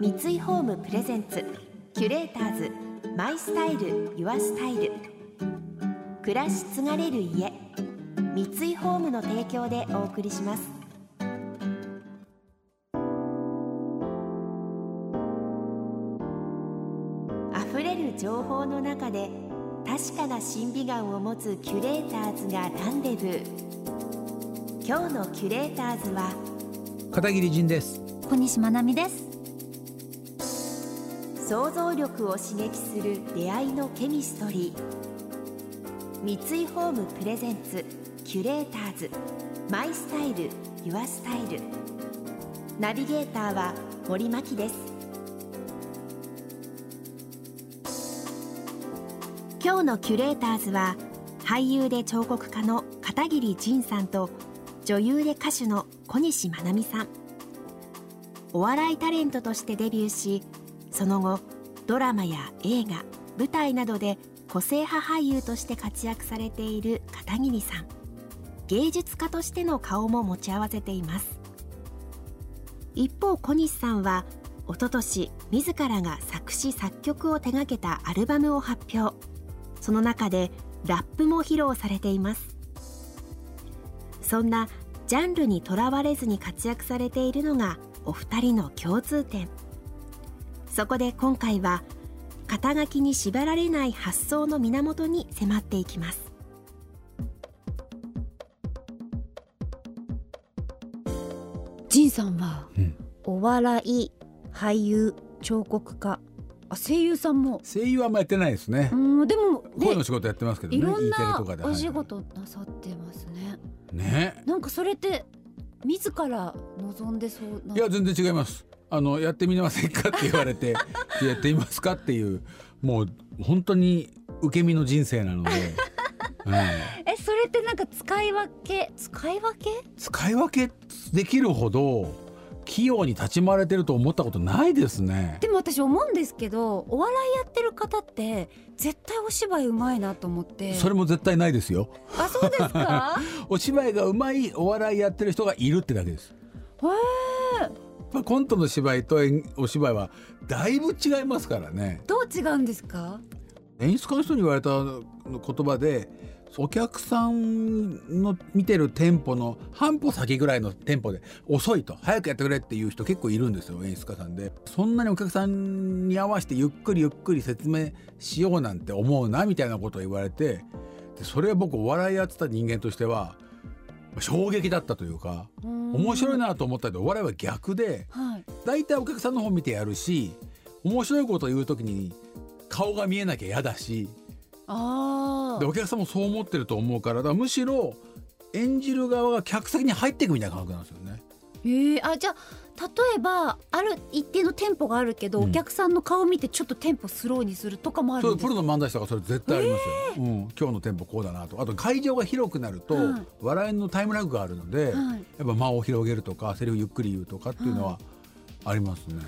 三井ホームプレゼンツキュレーターズマイスタイルユアスタイル。暮らし継がれる家三井ホームの提供でお送りします。溢れる情報の中で確かな審美眼を持つキュレーターズがランデブー。今日のキュレーターズは片桐仁です。小西真奈美です想像力を刺激する出会いのケミストリー。三井ホームプレゼンツキュレーターズ。マイスタイルユアスタイル。ナビゲーターは森牧です。今日のキュレーターズは俳優で彫刻家の片桐仁さんと女優で歌手の小西真奈美さん。お笑いタレントとしてデビューしその後ドラマや映画舞台などで個性派俳優として活躍されている片桐さん。芸術家としての顔も持ち合わせています。一方小西さんは一昨年自らが作詞作曲を手掛けたアルバムを発表。その中でラップも披露されています。そんなジャンルにとらわれずに活躍されているのがお二人の共通点。そこで今回は肩書きに縛られない発想の源に迫っていきます。仁さんは、うん。お笑い俳優彫刻家。あ声優さんも。声優はあんまやってないですね。うんでもね声の仕事やってますけどね。いろん E なお仕事なさってますね。ねなんかそれって自ら望んでそうないや全然違いますあのやってみませんかって言われて やってみますかっていうもう本当に受け身の人生なので、はい。えそれってなんか使い分け使い分け？使い分けできるほど器用に立ち回れてると思ったことないですね。でも私思うんですけどお笑いやってる方って絶対お芝居うまいなと思って。それも絶対ないですよ。あそうですか？お芝居がうまいお笑いやってる人がいるってだけです。へえまあコントの芝居と演お芝居はだいぶ違いますからね。どう違うんですか？演出家の人に言われた言葉でお客さんの見てるテンポの半歩先ぐらいのテンポで遅いと早くやってくれっていう人結構いるんですよ演出家さんで。そんなにお客さんに合わせてゆっくりゆっくり説明しようなんて思うなみたいなことを言われてでそれは僕お笑いやってた人間としては衝撃だったというか面白いなと思ったけどお笑いは逆ではい。大体お客さんの方見てやるし面白いことを言う時に顔が見えなきゃ嫌だしあでお客さんもそう思ってると思うからだからむしろ演じる側が客席に入っていくみたいな感覚なんですよね。へえあじゃあ例えばある一定のテンポがあるけど、うん。お客さんの顔見てちょっとテンポスローにするとかもあるんですプロの漫才師とかそれ絶対ありますよ、うん、今日のテンポこうだなと。あと会場が広くなると、はい。笑いのタイムラグがあるので、はい。やっぱ間を広げるとかセリフゆっくり言うとかっていうのはありますね。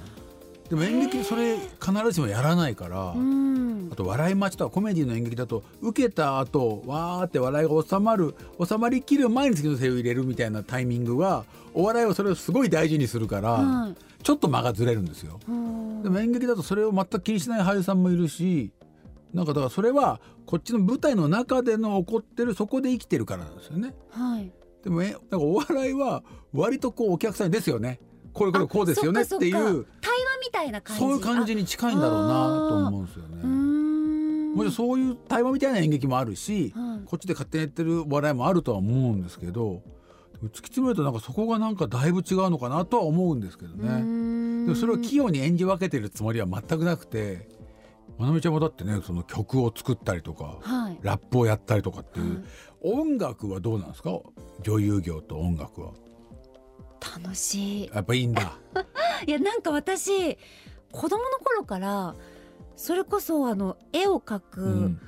でも演劇それ必ずしもやらないから、うんあと笑い待ちとかコメディの演劇だと受けた後わーって笑いが収まる収まりきる前に次のセリフ入れるみたいなタイミングがお笑いはそれをすごい大事にするから、はい。ちょっと間がずれるんですよ。うん。でも演劇だとそれを全く気にしない俳優さんもいるしなんかだからそれはこっちの舞台の中での起こってるそこで生きてるからなんですよね。はい。でもえなんかお笑いは割とこうお客さんにですよねこれこれこうですよねっていう。対話みたいな感じ。そういう感じに近いんだろうなと思うんですよね。ん。もちろんそういう対話みたいな演劇もあるし、はい。こっちで勝手にやってる笑いもあるとは思うんですけど突き詰めるとなんかそこがなんかだいぶ違うのかなとは思うんですけどね。ん。でもそれを器用に演じ分けてるつもりは全くなくてまなみちゃんもだってねその曲を作ったりとかはい。ラップをやったりとかっていう、はい。音楽はどうなんですか？女優業と音楽は楽しい。やっぱいいんだ。いやなんか私子供の頃からそれこそあの絵を描く、うん。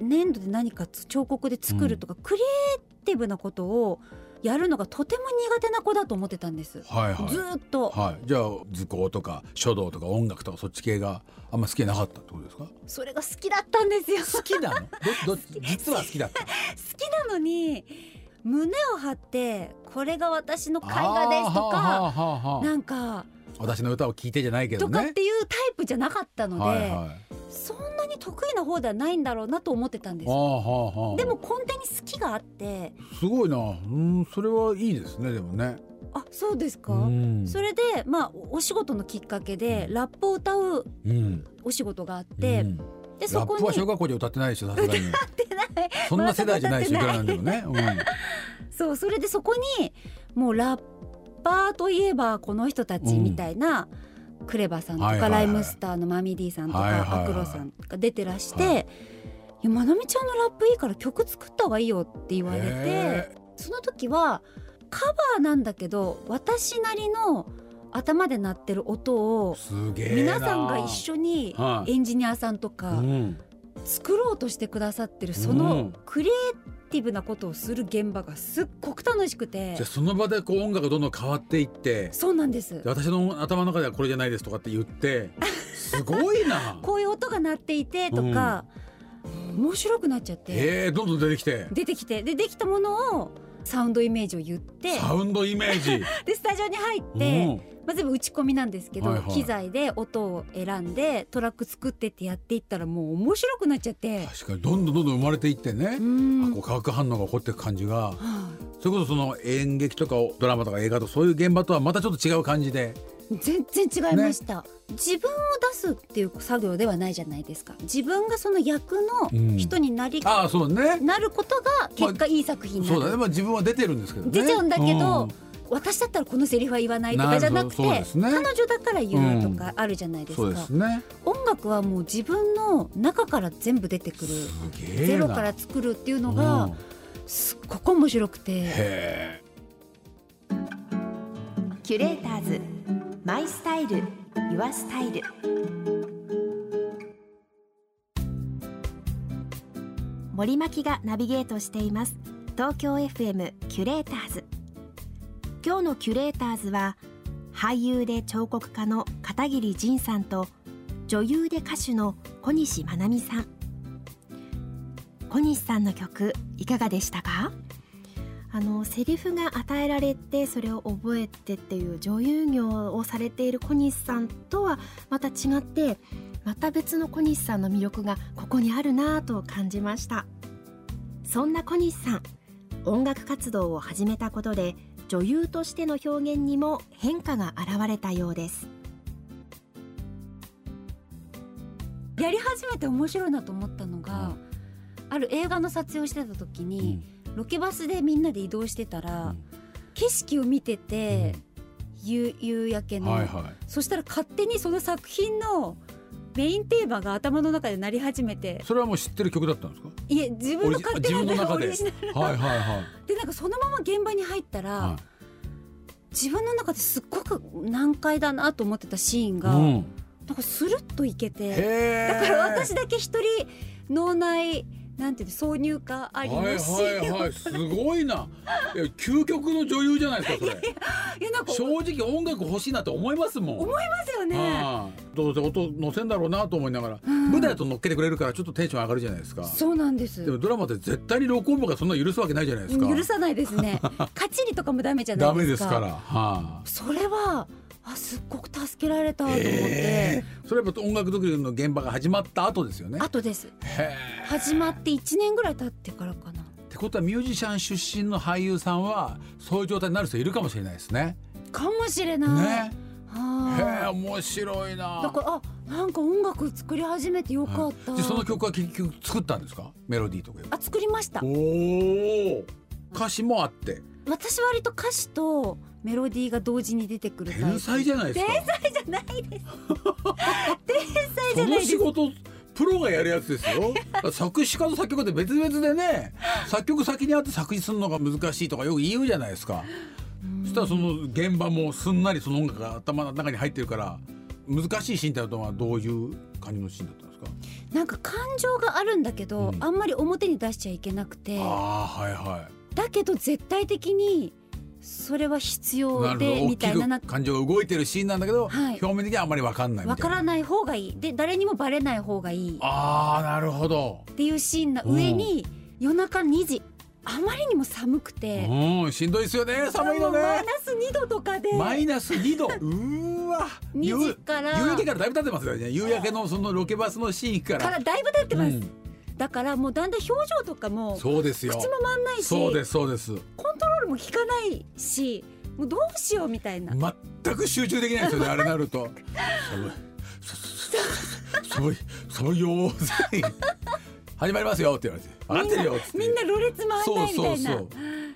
粘土で何か彫刻で作るとか、クリエイティブなことをやるのがとても苦手な子だと思ってたんです、はいはい。ずーっと、はい、じゃあ図工とか書道とか音楽とかそっち系があんま好きなかったってことですか？それが好きだったんですよ。好きなの？どど 実は好きだった好きなのに胸を張ってこれが私の絵画ですとかなんか私の歌を聞いてじゃないけどね。とかっていうタイプじゃなかったので、はいはい。そんなに得意な方ではないんだろうなと思ってたんです。はあはあはあ。でも根底に好きがあって。すごいな。うんそれはいいですねでもね。あそうですか、うん。それでまあお仕事のきっかけでラップを歌ううん。お仕事があって、うんでそこに。ラップは小学校で歌ってないでしょさすがに。ってない。そんな世代じゃないしいくらなんでもね、そうそれでそこにもうラッパーといえばこの人たちみたいな、クレバさんとか、ライムスターのマミディさんとか、アクロさんが出てらして「はい。いやまなみちゃんのラップいいから曲作った方がいいよ」って言うんわれてへその時はカバーなんだけど私なりの頭で鳴ってる音ーを皆さんが一緒にはい。エンジニアさんとかうん。作ろうとしてくださってるそうのん。クリエイティブなことをする現場がすっごく楽しくて。じゃあその場でこう音楽がどんどん変わっていってそうなんです。で私の頭の中ではこれじゃないですとかって言って すごいな。こういう音が鳴っていてとか、面白くなっちゃって。へえどんどん出てきて。出てきて。でできたものをサウンドイメージを言って。サウンドイメージ。でスタジオに入って、まあ、全部打ち込みなんですけど、はいはい。機材で音を選んでトラック作ってってやっていったらもう面白くなっちゃって。確かにどんどんどんどん生まれていってね。う、ん。あこう化学反応が起こっていく感じが。はそれこそその演劇とかドラマとか映画とかそういう現場とはまたちょっと違う感じで。い全然違いました、自分を出すっていう作業ではないじゃないですか。自分がその役の人になり、ああそうね。なることが結果いい作品になる、そうだね。まあ自分は出てるんですけどね。出ちゃうんだけど、うん私だったらこのセリフは言わないとかじゃなくてね。彼女だから言うとかあるじゃないですか、そうですね。音楽はもう自分の中から全部出てくる。ゼロから作るっていうのうん。がすっごく面白くて、へキュレーターズマイスタイルユアスタイル。森牧がナビゲートしています。東京 FM キュレーターズ今日のキュレーターズは俳優で彫刻家の片桐仁さんと女優で歌手の小西真奈美さん。小西さんの曲いかがでしたか？あのセリフが与えられてそれを覚えてっていう女優業をされている小西さんとはまた違ってまた別の小西さんの魅力がここにあるなぁと感じました。そんな小西さん音楽活動を始めたことで女優としての表現にも変化が現れたようです。やり始めて面白いなと思ったのが、うん。ある映画の撮影をしてた時えに、ロケバスでみんなで移動してたら、うん。景色を見てて、夕夕焼けの、はいはそしたら勝手にその作品のメインテーマが頭の中で鳴り始めて。いそれはもう知ってる曲だったんですか？いえ自分の勝手なオリジあオリジナルはいはいはい。でなんかそのまま現場に入ったら、は自分の中ですっごく難解だなと思ってたシーンが、いうん。なんかスルッといけてだから私だけ一人脳内なんていうの挿入歌ありのはいはいはいすごいな。究極の女優じゃないですかそれ。いやなんか正直音楽欲しいなって思いますもん。思いますよね。はい。どうせ音乗せんだろうなと思いながら、うん。舞台だと乗っけてくれるからちょっとテンション上がるじゃないですか。そうなんです。でもドラマって絶対に録音部がそんな許すわけないじゃないですか。許さないですね。カチリとかもダメじゃないダメでか。ですすから。はそれはあすっごく助けられたと思って。へーそれはやっぱ音楽作りの現場が始まった後ですよね後です。始まって一年ぐらい経ってからかな。ってことはミュージシャン出身の俳優さんはそういう状態になる人いるかもしれないですね。かもしれない。ね。へえは面白いい。な。だからあなんか音楽作り始めてよかった。でその曲は結局作ったんですか？メロディーとかあ作りましたお。お歌詞もあって私割と歌詞とメロディーが同時に出てくる。天才じゃないですか。天才じゃないです。天才じそゃないです。の仕。事プロがやるやつですよ。作詞家と作曲家って別々でね作曲先にあって作詞するのが難しいとかよく言うじゃないですか。そしたらその現場もすんなりその音楽が頭の中に入ってるから難しいシーンってのはどういう感じのシーンだったんですか？なんか感情があるんだけど、うん。あんまり表に出しちゃいけなくて。ああはいはいだけど絶対的にそれは必な要でみたいな感情が動いてるシーンなんだけど、はい。表面的にはあんまり分かんないみたいな。わからない方がいい。で誰にもバレない方がいい。ああなるほど。っていうシーンの上に夜中2時。あまりにも寒くて、うんしんどいですよね。寒いのもうマイねナス2度とかで。マイナス2度。うーわ。2時から。夕焼けからだいぶ経ってますよね。夕焼けのそのロケバスのシーンかかららだいぶ経ってます、うんだからもうだんだん表情とかもそうですよ。口も回んないしそうですそうです。コントロールも効かないしもうどうしようみたいな、全く集中できないですよねあれなると。寒い寒い寒い始まりますよって言われて分かってるよみんなろれつ回んないみたいなそうそうそう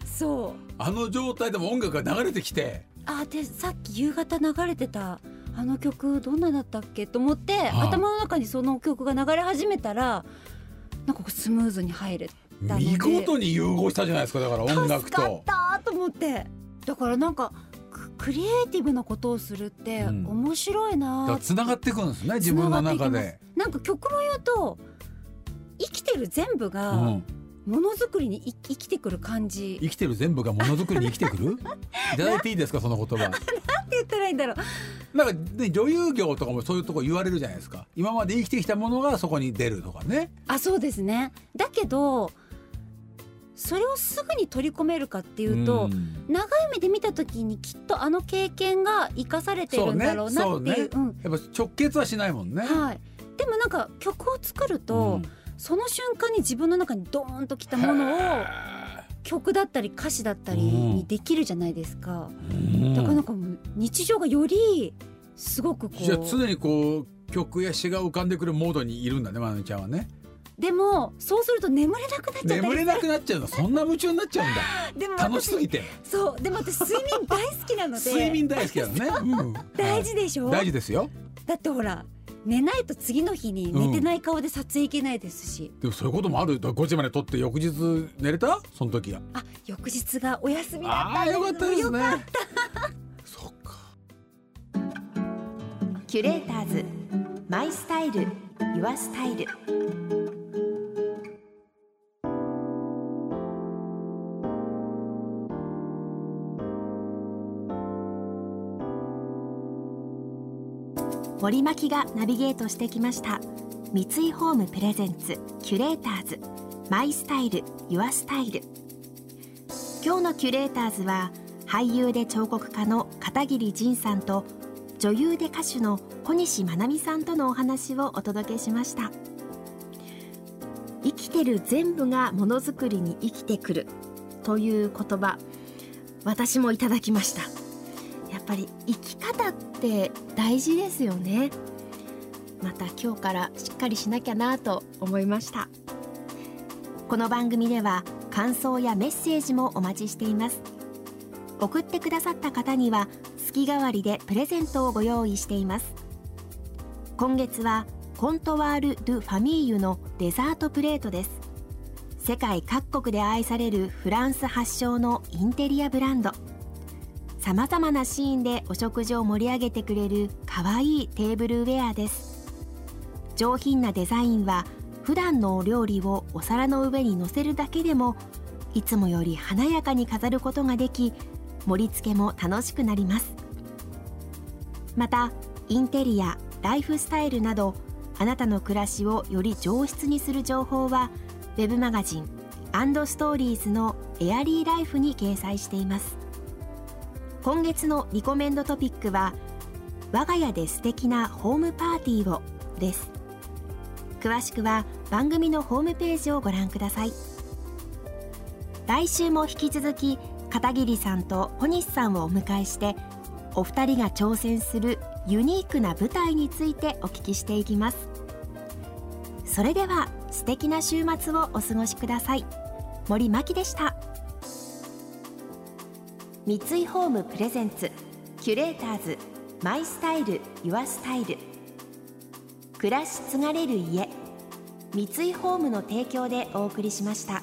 そうあの状態でも音楽が流れてきてあでさっき夕方流れてたあの曲どんなだったっけと思って、ああ頭の中にその曲が流れ始めたらなんかスムーズに入れた見事に融合したじゃないですかだから音楽助かっと。たと思って。だからなんかククリエイティブなことをするってうん。面白いなつながっていくんですね自分の中で。なんか曲も言うと生きてる全部うがん、ものづくりにい生きてくる感じ、生きてる全部がものづくりに生きてくる？いただいていいですかその言葉。なんて言ったらいいんだろう。なんか、ね、女優業とかもそういうとこ言われるじゃないですか。今まで生きてきたものがそこに出るとかね。あそうですね。だけどそれをすぐに取り込めるかっていうと、ん。長い目で見た時にきっとあの経験が生かされてるんだろうなっていうそうやっぱ直結はしないもんね。うんはい、でもなんか曲を作ると、うんその瞬間に自分の中にドーンときたものを曲だったり歌詞だったりにできるじゃないですか、うん。だからなんか日常がよりすごくこうじゃあ常にこう曲や詩が浮かんでくるモードにいるんだねまなみちゃんはね。でもそうすると眠れなくなっちゃったり眠れなくなっちゃうの。そんな夢中になっちゃうんだ。でも楽しすぎて。そうでも私睡眠大好きなので。睡眠大好きだよね、うん。大事でしょ、大事ですよ。だってほら寝ないと次の日に寝てない顔で撮影行けないですし、でもそういうこともある。5時まで撮って翌日寝れた？その時は。あ翌日がお休みだったんあよかったですよね そっか。キュレーターズ。マイスタイル。ユアスタイル森巻がナビゲートしてきました。三井ホームプレゼンツキュレーターズ。マイスタイルユアスタイル。今日のキュレーターズは俳優で彫刻家の片桐仁さんと女優で歌手の小西真奈美さんとのお話をお届けしました。生きてる全部がものづくりに生きてくるという言葉私もいただきました。ぱり生き方って大事ですよね。また今日からしっかりしなきゃなと思いました。この番組では感想やメッセージもお待ちしています。送ってくださった方には月替わりでプレゼントをご用意しています。今月はコントワール・ドゥ・ファミーユのデザートプレートです。世界各国で愛されるフランス発祥のインテリアブランド。さまざまなシーンでお食事を盛り上げてくれるかわいいテーブルウェアです。上品なデザインは普段のお料理をお皿の上に乗せるだけでもいつもより華やかに飾ることができ盛り付けも楽しくなります。またインテリアライフスタイルなどあなたの暮らしをより上質にする情報はウェブマガジンストーリーズのエアリーライフに掲載しています。今月のリコメンドトピックは我が家で素敵なホームパーティーをです。詳しくは番組のホームページをご覧ください。来週も引き続き片桐さんと小西さんをお迎えしてお二人が挑戦するユニークな舞台についてお聞きしていきます。それでは素敵な週末をお過ごしください。森真希でした。三井ホームプレゼンツキュレーターズマイスタイルユアスタイル暮らし継がれる家三井ホームの提供でお送りしました。